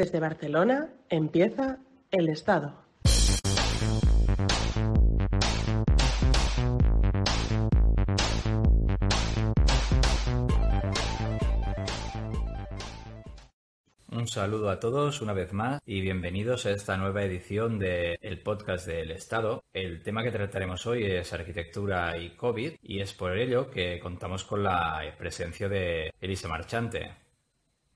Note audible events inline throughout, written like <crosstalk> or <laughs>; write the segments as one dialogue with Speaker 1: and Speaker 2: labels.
Speaker 1: Desde Barcelona empieza El Estado.
Speaker 2: Un saludo a todos una vez más y bienvenidos a esta nueva edición del podcast del Estado. El tema que trataremos hoy es arquitectura y COVID y es por ello que contamos con la presencia de Elisa Marchante.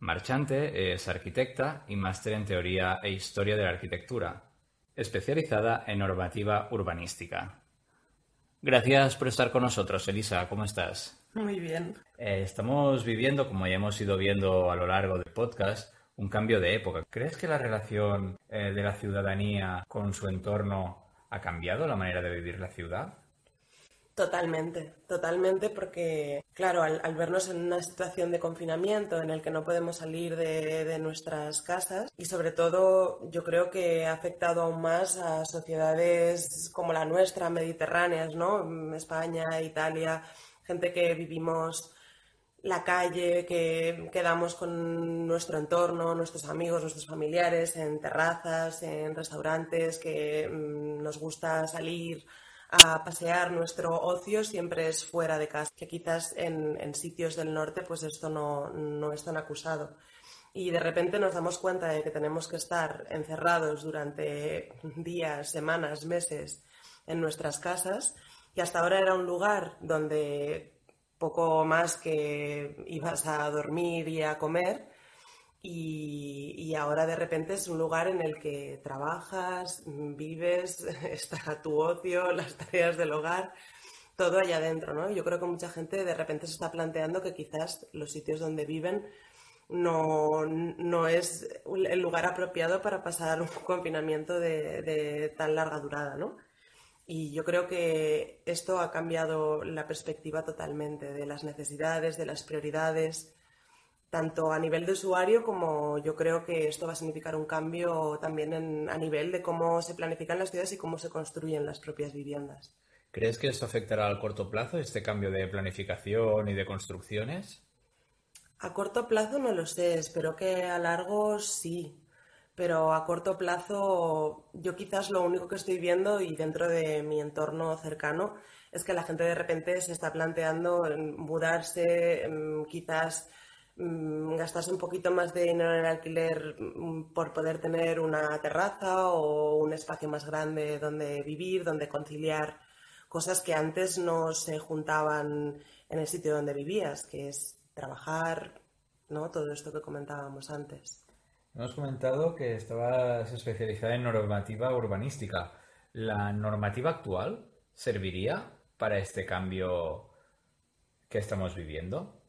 Speaker 2: Marchante es arquitecta y máster en teoría e historia de la arquitectura, especializada en normativa urbanística. Gracias por estar con nosotros, Elisa. ¿Cómo estás?
Speaker 1: Muy bien.
Speaker 2: Eh, estamos viviendo, como ya hemos ido viendo a lo largo del podcast, un cambio de época. ¿Crees que la relación eh, de la ciudadanía con su entorno ha cambiado la manera de vivir la ciudad?
Speaker 1: Totalmente, totalmente, porque, claro, al, vernos en una situación de confinamiento en el que no podemos salir de, nuestras casas y sobre todo yo creo que ha afectado aún más a sociedades como la nuestra, mediterráneas, ¿no? España, Italia, gente que vivimos la calle, que quedamos con nuestro entorno, nuestros amigos, nuestros familiares, en terrazas, en restaurantes, que mmm, nos gusta salir a pasear, nuestro ocio siempre es fuera de casa, que quizás en, en sitios del norte pues esto no, no, es tan acusado. Y de repente nos damos cuenta de que tenemos que estar encerrados durante días, semanas, meses en nuestras casas, y hasta ahora era un lugar donde poco más que ibas a dormir y a comer. Y, y, ahora de repente es un lugar en el que trabajas, vives, <laughs> está tu ocio, <laughs> las tareas del hogar, todo allá adentro, ¿no? Yo creo que mucha gente de repente se está planteando que quizás los sitios donde viven no, no es el lugar apropiado para pasar <laughs> un confinamiento de, de tan larga durada, ¿no? Y yo creo que esto ha cambiado la perspectiva totalmente de las necesidades, de las prioridades, tanto a nivel de usuario como yo creo que esto va a significar un cambio también en, a nivel de cómo se planifican las ciudades y cómo se construyen las propias viviendas.
Speaker 2: ¿Crees que esto afectará al corto plazo, este cambio de planificación y de construcciones?
Speaker 1: A corto plazo no lo sé, espero que a largo sí pero a corto plazo yo quizás lo único que estoy viendo y dentro de mi entorno cercano es que la gente de repente se está planteando mudarse, quizás mm, gastarse un poquito más de dinero en el alquiler mm, por poder tener una terraza o un espacio más grande donde vivir, donde conciliar cosas que antes no se juntaban en el sitio donde vivías, que es trabajar, ¿no? Todo esto que comentábamos antes.
Speaker 2: Hemos comentado que estabas especializada en normativa urbanística. ¿La normativa actual serviría para este cambio que estamos viviendo?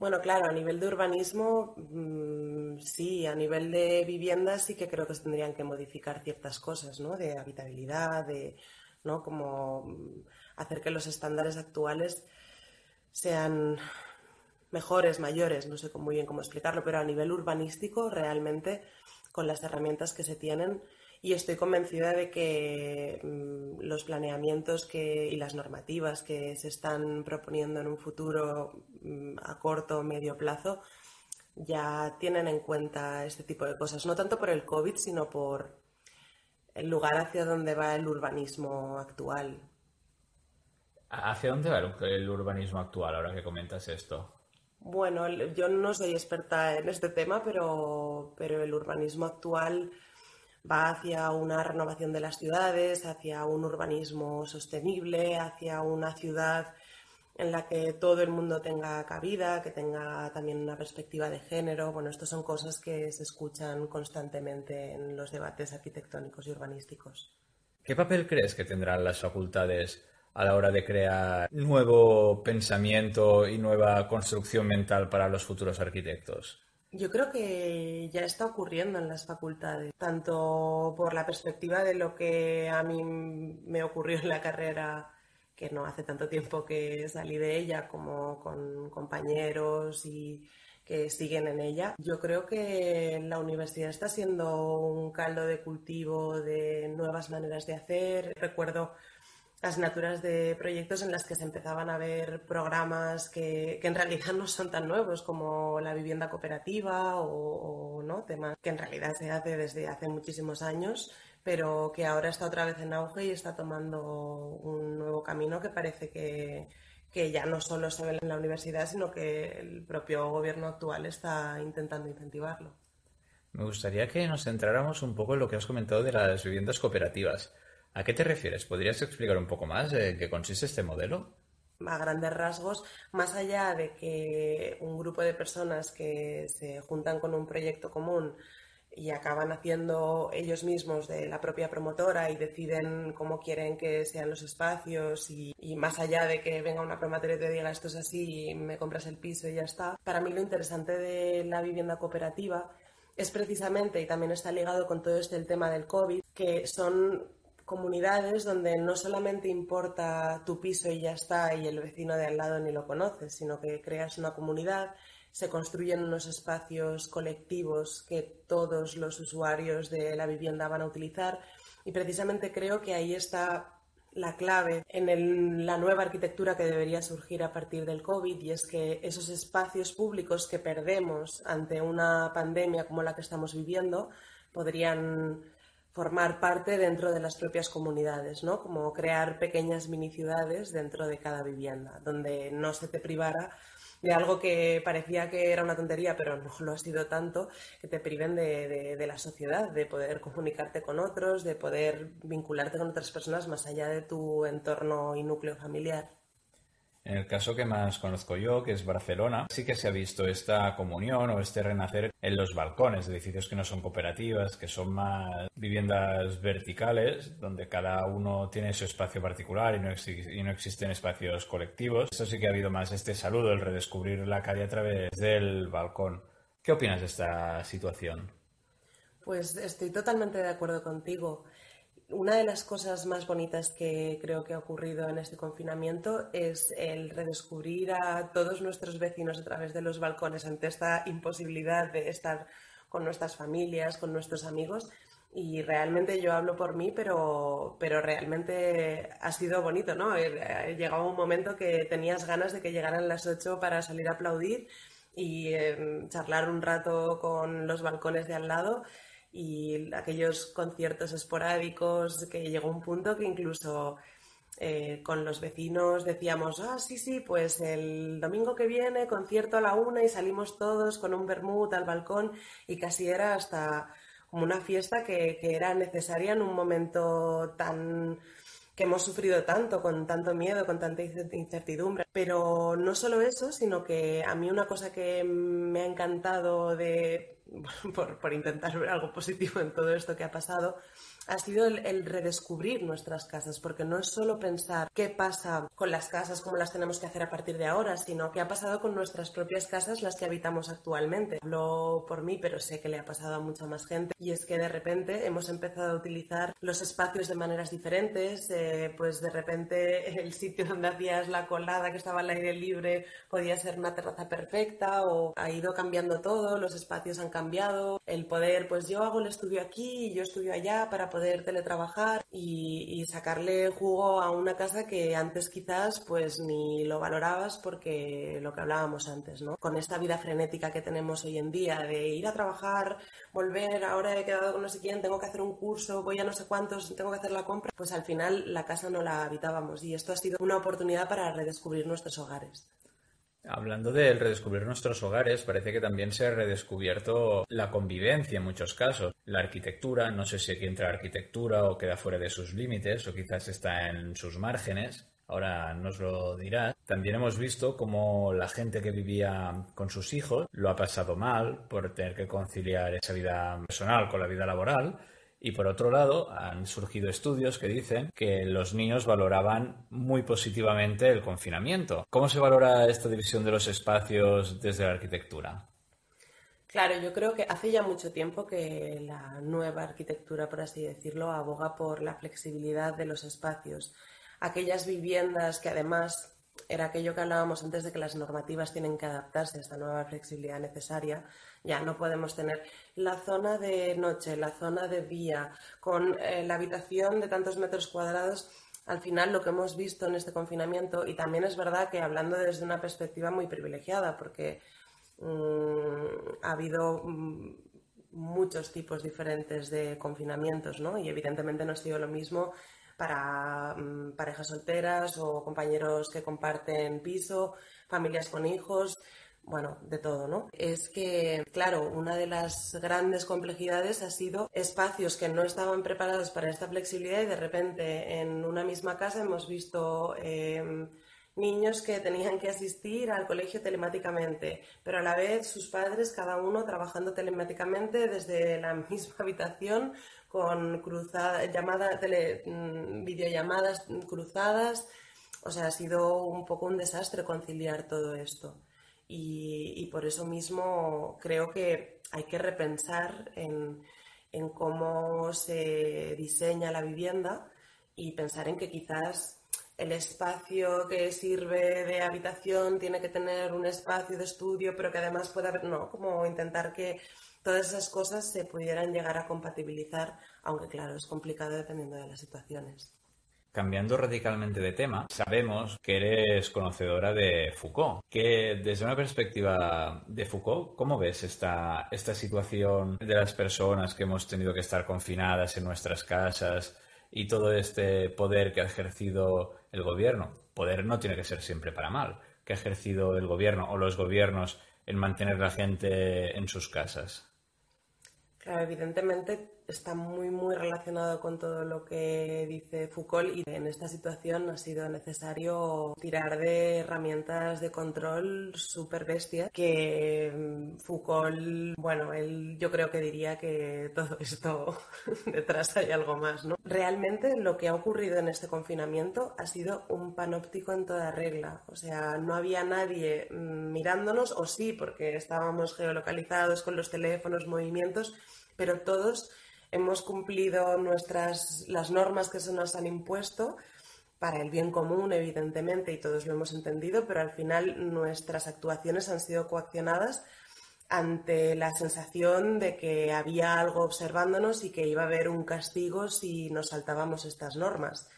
Speaker 1: Bueno, claro, a nivel de urbanismo, mmm, sí, a nivel de vivienda sí que creo que se tendrían que modificar ciertas cosas, ¿no? De habitabilidad, de, ¿no? Como mm, hacer que los estándares actuales sean mejores, mayores, no sé muy bien cómo explicarlo, pero a nivel urbanístico realmente con las herramientas que se tienen y estoy convencida de que mmm, los planeamientos que, y las normativas que se están proponiendo en un futuro a corto o medio plazo ya tienen en cuenta este tipo de cosas, no tanto por el COVID, sino por el lugar hacia donde va el urbanismo actual.
Speaker 2: ¿Hacia dónde va el urbanismo actual ahora que comentas esto?
Speaker 1: Bueno, yo no soy experta en este tema, pero, pero, el urbanismo actual va hacia una renovación de las ciudades, hacia un urbanismo sostenible, hacia una ciudad en la que todo el mundo tenga cabida, que tenga también una perspectiva de género. Bueno, estas son cosas que se escuchan constantemente en los debates arquitectónicos y urbanísticos.
Speaker 2: ¿Qué papel crees que tendrán las facultades a la hora de crear nuevo pensamiento y nueva construcción mental para los futuros arquitectos?
Speaker 1: Yo creo que ya está ocurriendo en las facultades, tanto por la perspectiva de lo que a mí me ocurrió en la carrera, que no hace tanto tiempo que salí de ella, como con compañeros y que siguen en ella. Yo creo que la universidad está siendo un caldo de cultivo de nuevas maneras de hacer. Recuerdo asignaturas de proyectos en las que se empezaban a ver programas que, en realidad no son tan nuevos como la vivienda cooperativa o, no temas que en realidad se hace desde hace muchísimos años pero que ahora está otra vez en auge y está tomando un nuevo camino que parece que, que ya no solo se ve en la universidad, sino que el propio gobierno actual está intentando incentivarlo.
Speaker 2: Me gustaría que nos centráramos un poco en lo que has comentado de las viviendas cooperativas. ¿A qué te refieres? ¿Podrías explicar un poco más en qué consiste este modelo?
Speaker 1: A grandes rasgos, más allá de que un grupo de personas que se juntan con un proyecto común y acaban haciendo ellos mismos de la propia promotora y deciden cómo quieren que sean los espacios y, más allá de que venga una promotora y te diga esto es así me compras el piso y ya está. Para mí lo interesante de la vivienda cooperativa es precisamente, y también está ligado con todo este el tema del COVID, que son comunidades donde no solamente importa tu piso y ya está y el vecino de al lado ni lo conoces, sino que creas una comunidad, se construyen unos espacios colectivos que todos los usuarios de la vivienda van a utilizar. Y precisamente creo que ahí está la clave en la nueva arquitectura que debería surgir a partir del COVID y es que esos espacios públicos que perdemos ante una pandemia como la que estamos viviendo podrían formar parte dentro de las propias comunidades, ¿no? Como crear pequeñas mini ciudades dentro de cada vivienda, donde no se te privara de algo que parecía que era una tontería, pero no lo ha sido tanto, que te priven de, de, la sociedad, de poder comunicarte con otros, de poder vincularte con otras personas más allá de tu entorno y núcleo familiar.
Speaker 2: En el caso que más conozco yo, que es Barcelona, sí que se ha visto esta comunión o este renacer en los balcones edificios que no son cooperativas, que son más viviendas verticales, donde cada uno tiene su espacio particular y no, y no existen espacios colectivos. Eso sí que ha habido más este saludo, el redescubrir la calle a través del balcón. ¿Qué opinas de esta situación?
Speaker 1: Pues estoy totalmente de acuerdo contigo. Una de las cosas más bonitas que creo que ha ocurrido en este confinamiento es el redescubrir a todos nuestros vecinos a través de los balcones ante esta imposibilidad de estar con nuestras familias, con nuestros amigos. Y realmente yo hablo por mí, pero, pero realmente ha sido bonito, ¿no? Llegaba un momento que tenías ganas de que llegaran las 8 para salir a aplaudir y em, charlar un rato con los balcones de al lado y aquellos conciertos esporádicos que llegó un punto que incluso eh, con los vecinos decíamos, ah, sí, sí, pues el domingo que viene concierto a la una y salimos todos con un vermut al balcón y casi era hasta como una fiesta que, que era necesaria en un momento tan que hemos sufrido tanto, con tanto miedo, con tanta incertidumbre. Pero no solo eso, sino que a mí una cosa que me ha encantado de <laughs> por, por, intentar ver algo positivo en todo esto que ha pasado, ha sido el, redescubrir nuestras casas, porque no es solo pensar qué pasa con las casas, cómo las tenemos que hacer a partir de ahora, sino qué ha pasado con nuestras propias casas, las que habitamos actualmente. Hablo por mí, pero sé que le ha pasado a mucha más gente, y es que de repente hemos empezado a utilizar los espacios de maneras diferentes, eh, pues de repente el sitio donde hacías la colada que estaba al aire libre podía ser una terraza perfecta, o ha ido cambiando todo, los espacios han cambiado, el poder, pues yo hago el estudio aquí y yo estudio allá para poder teletrabajar y, sacarle jugo a una casa que antes quizás pues ni lo valorabas porque lo que hablábamos antes, ¿no? Con esta vida frenética que tenemos hoy en día de ir a trabajar, volver, ahora he quedado con no sé quién, tengo que hacer un curso, voy a no sé cuántos, tengo que hacer la compra, pues al final la casa no la habitábamos y esto ha sido una oportunidad para redescubrir nuestros hogares.
Speaker 2: Hablando de redescubrir nuestros hogares, parece que también se ha redescubierto la convivencia en muchos casos. La arquitectura, no sé si aquí entra arquitectura o queda fuera de sus límites o quizás está en sus márgenes. Ahora nos lo dirá. También hemos visto cómo la gente que vivía con sus hijos lo ha pasado mal por tener que conciliar esa vida personal con la vida laboral y por otro lado, han surgido estudios que dicen que los niños valoraban muy positivamente el confinamiento. ¿Cómo se valora esta división de los espacios desde la arquitectura?
Speaker 1: Claro, yo creo que hace ya mucho tiempo que la nueva arquitectura, por así decirlo, aboga por la flexibilidad de los espacios. Aquellas viviendas que además era aquello que hablábamos antes de que las normativas tienen que adaptarse a esta nueva flexibilidad necesaria. Ya no podemos tener la zona de noche, la zona de día, con eh, la habitación de tantos metros cuadrados. Al final, lo que hemos visto en este confinamiento, y también es verdad que hablando desde una perspectiva muy privilegiada, porque mm, ha habido mm, muchos tipos diferentes de confinamientos, ¿no? Y evidentemente no ha sido lo mismo para mm, parejas solteras o compañeros que comparten piso, familias con hijos, bueno, de todo, ¿no? Es que, claro, una de las grandes complejidades ha sido espacios que no estaban preparados para esta flexibilidad y de repente en una misma casa hemos visto em, niños que tenían que asistir al colegio telemáticamente, pero a la vez sus padres, cada uno trabajando telemáticamente desde la <laughs> misma habitación con cruzadas, llamadas, tele, mm, videollamadas cruzadas. O sea, ha sido un poco un desastre conciliar todo esto. Y, por eso mismo creo que hay que repensar en, en, cómo se diseña la vivienda y pensar en que quizás el espacio que sirve de habitación tiene que tener un espacio de estudio, pero que además pueda haber, no, como intentar que todas esas cosas se pudieran llegar a compatibilizar, aunque claro, es complicado dependiendo de las situaciones.
Speaker 2: Cambiando radicalmente de tema, sabemos que eres conocedora de Foucault, que desde una perspectiva de Foucault, ¿cómo ves esta, esta situación de las personas que hemos tenido que estar confinadas en nuestras casas y todo este poder que ha ejercido el gobierno? Poder no tiene que ser siempre para mal, que ha ejercido el gobierno o los gobiernos en mantener la gente en sus casas.
Speaker 1: Claro, evidentemente está muy, muy relacionado con todo lo que dice Foucault y en esta situación ha sido necesario tirar de herramientas de control súper bestias que mm, Foucault, bueno, él yo creo que diría que todo esto <laughs> detrás hay algo más, ¿no? Realmente lo que ha ocurrido en este confinamiento ha sido un panóptico en toda regla, o sea, no había nadie mm, mirándonos, o sí, porque estábamos geolocalizados con los teléfonos, movimientos, pero todos hemos cumplido nuestras, las normas que se nos han impuesto para el bien común, evidentemente, y todos lo hemos entendido, pero al final nuestras actuaciones han sido coaccionadas ante la sensación de que había algo observándonos y que iba a haber un castigo si nos saltábamos estas normas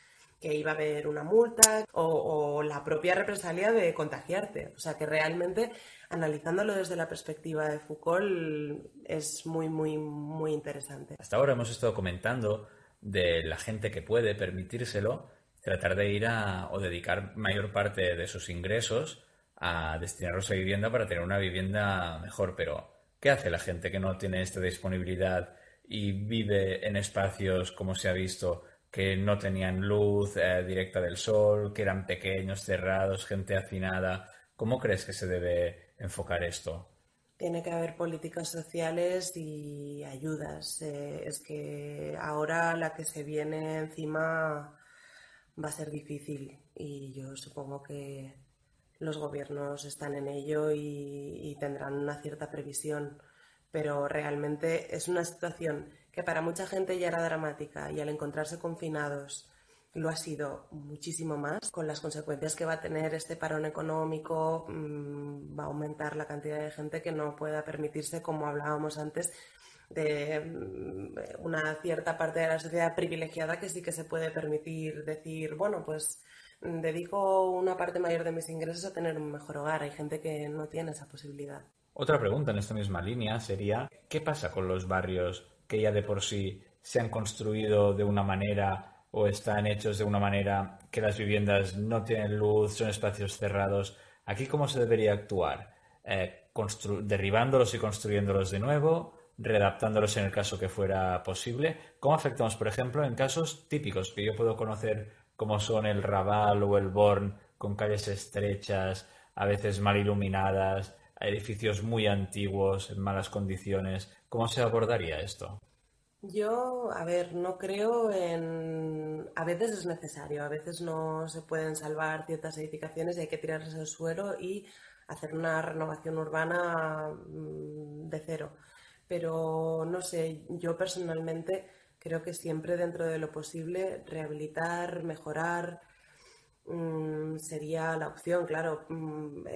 Speaker 1: que iba a haber una multa o, la propia represalia de contagiarte. O sea que realmente, analizándolo desde la perspectiva de Foucault, es muy, muy, muy interesante.
Speaker 2: Hasta ahora hemos estado comentando de la gente que puede permitírselo tratar de ir a o dedicar mayor parte de sus ingresos a destinarlos a vivienda para tener una vivienda mejor. Pero, ¿qué hace la gente que no tiene esta disponibilidad y vive en espacios, como se ha visto, que no tenían luz eh, directa del sol, que eran pequeños, cerrados, gente hacinada. ¿Cómo crees que se debe
Speaker 1: Tiene que haber políticas sociales y ayudas. Eh, es que ahora la que se viene encima va a ser difícil y yo supongo que los gobiernos están en ello y tendrán una cierta previsión, pero realmente es una situación que para mucha gente ya era dramática y al encontrarse confinados lo ha sido muchísimo más, con las consecuencias que va a tener este parón económico, mm, va a aumentar la cantidad de gente que no pueda permitirse, como hablábamos antes, de mm, una cierta parte de la sociedad privilegiada que sí que se puede permitir decir, bueno, pues mm, dedico una parte mayor de mis ingresos a tener un mejor hogar. Hay gente que no tiene esa posibilidad.
Speaker 2: Otra pregunta en esta misma línea sería, ¿qué pasa con los barrios que ya de por sí se han construido de una manera o están hechos de una manera que las viviendas no tienen luz, son espacios cerrados. ¿Aquí cómo se debería actuar? Eh, derribándolos y construyéndolos de nuevo, readaptándolos en el caso que fuera posible. ¿Cómo afectamos, por ejemplo, en casos típicos que yo puedo conocer como son el Raval o el Born, con calles estrechas, a veces mal iluminadas, edificios muy antiguos, en malas condiciones. ¿Cómo se abordaría esto?
Speaker 1: Yo, a ver, no creo en... A veces es necesario, a veces no se pueden salvar ciertas edificaciones y hay que tirarse al suelo y hacer una renovación urbana mm, de cero. Pero no sé, yo personalmente creo que siempre dentro de lo posible rehabilitar, mejorar, mm, sería la opción, claro. Mm,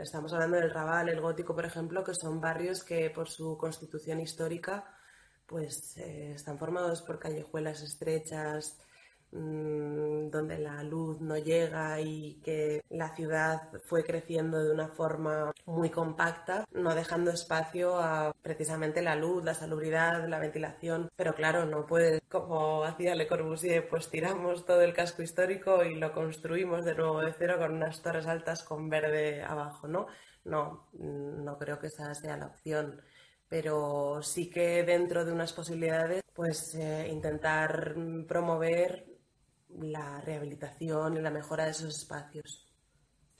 Speaker 1: estamos hablando del Raval, el Gótico, por ejemplo, que son barrios que por su constitución histórica pues eh, están formados por callejuelas estrechas, Mm, donde la luz no llega y que la ciudad fue creciendo de una forma muy compacta, no dejando espacio a precisamente la luz, la salubridad, la ventilación. Pero claro, no puede, como hacía Le Corbusier, pues tiramos todo el casco histórico y lo construimos de nuevo de cero con unas torres altas con verde abajo, ¿no? No, no creo que esa sea la opción pero sí que dentro de unas posibilidades, pues eh, intentar promover la rehabilitación y la mejora de esos espacios.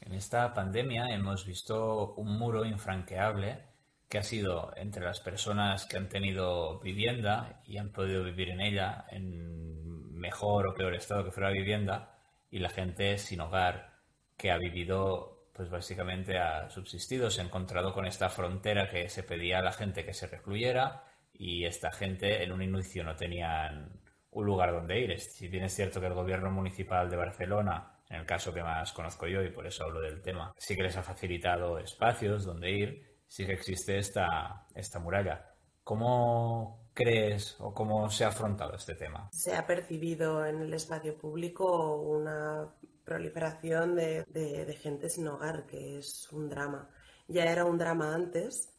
Speaker 2: En esta pandemia hemos visto un muro infranqueable que ha sido entre las personas que han tenido vivienda y han podido vivir en ella en mejor o peor estado que fuera vivienda y la gente sin hogar que ha vivido pues básicamente ha subsistido, se ha encontrado con esta frontera que se pedía a la gente que se recluyera y esta gente en un inicio no tenían un lugar donde ir. Si bien es cierto que el gobierno municipal de Barcelona, en el caso que más conozco yo y por eso hablo del tema, sí que les ha facilitado espacios donde ir, sí que existe esta, esta muralla. ¿Cómo crees o cómo se ha afrontado este tema?
Speaker 1: Se ha percibido en el espacio público una proliferación de, de gente sin hogar, que es un drama. Ya era un drama antes,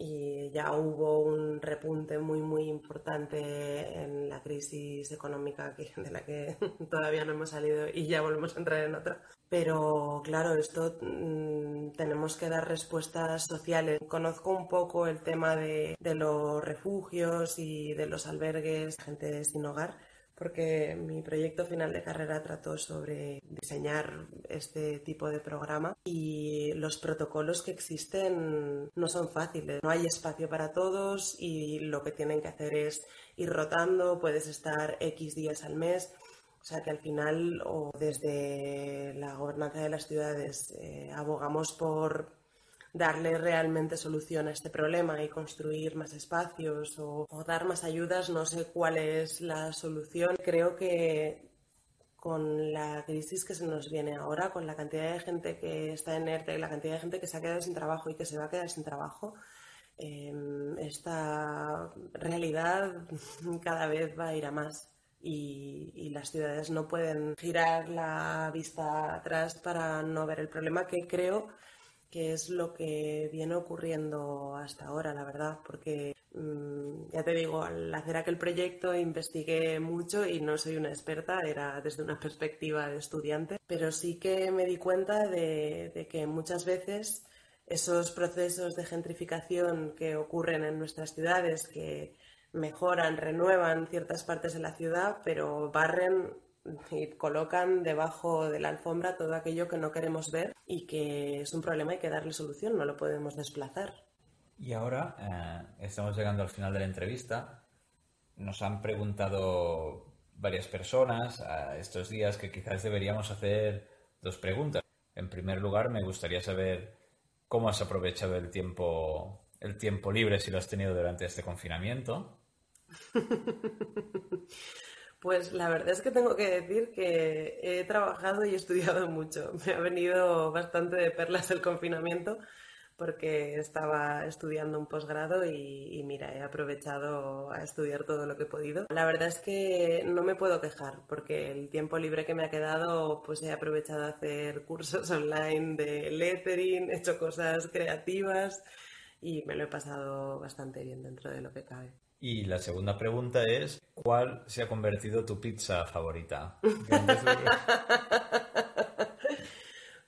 Speaker 1: y ya hubo un repunte muy muy importante en la crisis económica <laughs> de la que <laughs> todavía no hemos salido y ya volvemos a entrar en otra. Pero claro, esto mm, tenemos que dar respuestas sociales. Conozco un poco el tema de, de los refugios y de los albergues, gente sin hogar porque mi proyecto final de carrera trató sobre diseñar este tipo de programa y los protocolos que existen no son fáciles, no hay espacio para todos y lo que tienen que hacer es ir rotando, puedes estar X días al mes. O sea que al final, o desde la gobernanza de las ciudades, eh, abogamos por darle realmente solución a este problema y construir más espacios o, dar más ayudas, no sé cuál es la solución. Creo que con la crisis que se nos viene ahora, con la cantidad de gente que está en ERTE, la cantidad de gente que se ha quedado sin trabajo y que se va a quedar sin trabajo, em, esta realidad <laughs> cada vez va a ir a más. Y, y, las ciudades no pueden girar la vista atrás para no ver el problema que creo que es lo que viene ocurriendo hasta ahora, la verdad, porque mm, ya te digo, al hacer aquel proyecto investigué mucho y no soy una experta, era desde una perspectiva de estudiante, pero sí que me di cuenta de, que muchas veces esos procesos de gentrificación que ocurren en nuestras ciudades, que mejoran, renuevan ciertas partes de la ciudad, pero barren y colocan debajo de la alfombra todo aquello que no queremos ver y que es un problema, hay que darle solución, no lo podemos desplazar.
Speaker 2: Y ahora eh, estamos llegando al final de la entrevista. Nos han preguntado varias personas a estos días que quizás deberíamos hacer dos preguntas. En primer lugar, me gustaría saber cómo has aprovechado el tiempo, el tiempo libre si lo has tenido durante este confinamiento. <laughs>
Speaker 1: Pues la verdad es que tengo que decir que he trabajado y estudiado <laughs> mucho. Me ha venido bastante de perlas el confinamiento porque estaba estudiando un posgrado y, mira, he aprovechado a estudiar todo lo que he podido. La verdad es que no me puedo quejar porque el tiempo libre que me ha quedado pues he aprovechado a hacer cursos <laughs> online de lettering, he hecho cosas creativas y me lo he pasado bastante bien dentro de lo que cabe.
Speaker 2: Y la segunda pregunta es, ¿cuál se ha convertido tu pizza favorita? <laughs>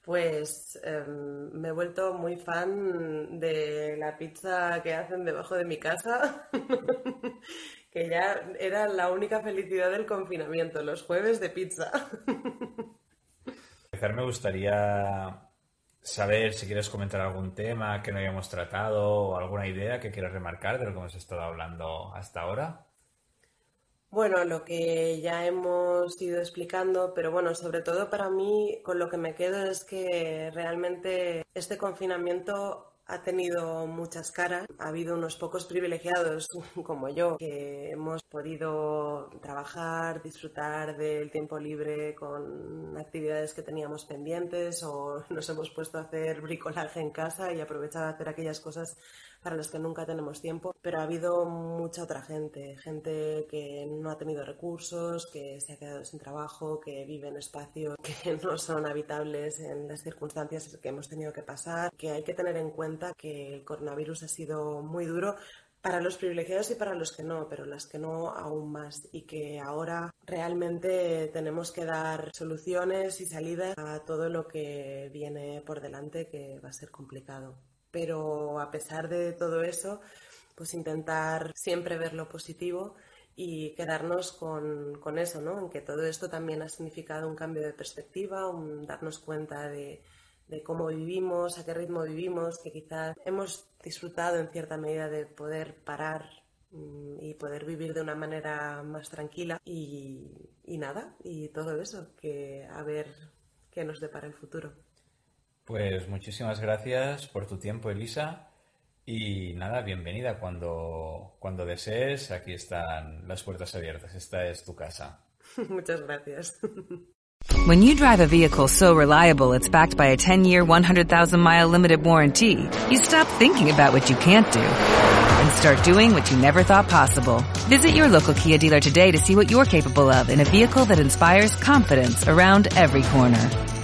Speaker 1: Pues em, me he vuelto muy fan de la pizza que hacen debajo de mi casa, <laughs> que ya era la única felicidad del confinamiento, los jueves de pizza. <laughs>
Speaker 2: me gustaría saber si quieres comentar algún tema que no hayamos tratado o alguna idea que quieras remarcar de lo que hemos estado hablando hasta ahora.
Speaker 1: Bueno, lo que ya hemos ido explicando, pero bueno, sobre todo para mí con lo que me quedo es que realmente este confinamiento ha tenido muchas caras. Ha habido unos pocos privilegiados <laughs> como yo que hemos podido trabajar, disfrutar del tiempo libre con actividades que teníamos pendientes o <laughs> nos hemos puesto a hacer bricolaje en casa y aprovechar a hacer aquellas cosas para las que nunca tenemos tiempo, pero ha habido mucha otra gente, gente que no ha tenido recursos, que se ha quedado sin trabajo, que vive en espacios que <laughs> no son habitables en las circunstancias que hemos tenido que pasar, que hay que tener en cuenta que el coronavirus ha sido muy duro para los privilegiados y para los que no, pero las que no aún más y que ahora realmente tenemos que dar soluciones y salidas a todo lo que viene por delante que va a ser complicado pero a pesar de todo eso, pues intentar siempre ver lo positivo y quedarnos con, eso, ¿no? En que todo esto también ha significado un cambio de perspectiva, un darnos cuenta de, cómo vivimos, a qué ritmo vivimos, que quizás hemos disfrutado en cierta medida de poder parar mm, y poder vivir de una manera más tranquila y, y nada, y todo eso, que a ver qué nos depara el futuro.
Speaker 2: Pues muchísimas gracias por tu tiempo, Elisa. Y nada, bienvenida cuando, cuando desees. Aquí están las puertas abiertas. Esta es tu casa. <laughs>
Speaker 1: Muchas gracias.
Speaker 3: When you drive a vehicle so reliable it's backed by a 10-year, 100,000-mile limited warranty, you stop thinking about what you can't do and start doing what you never thought possible. Visit your local Kia dealer today to see what you're capable of in a vehicle that inspires confidence around every corner.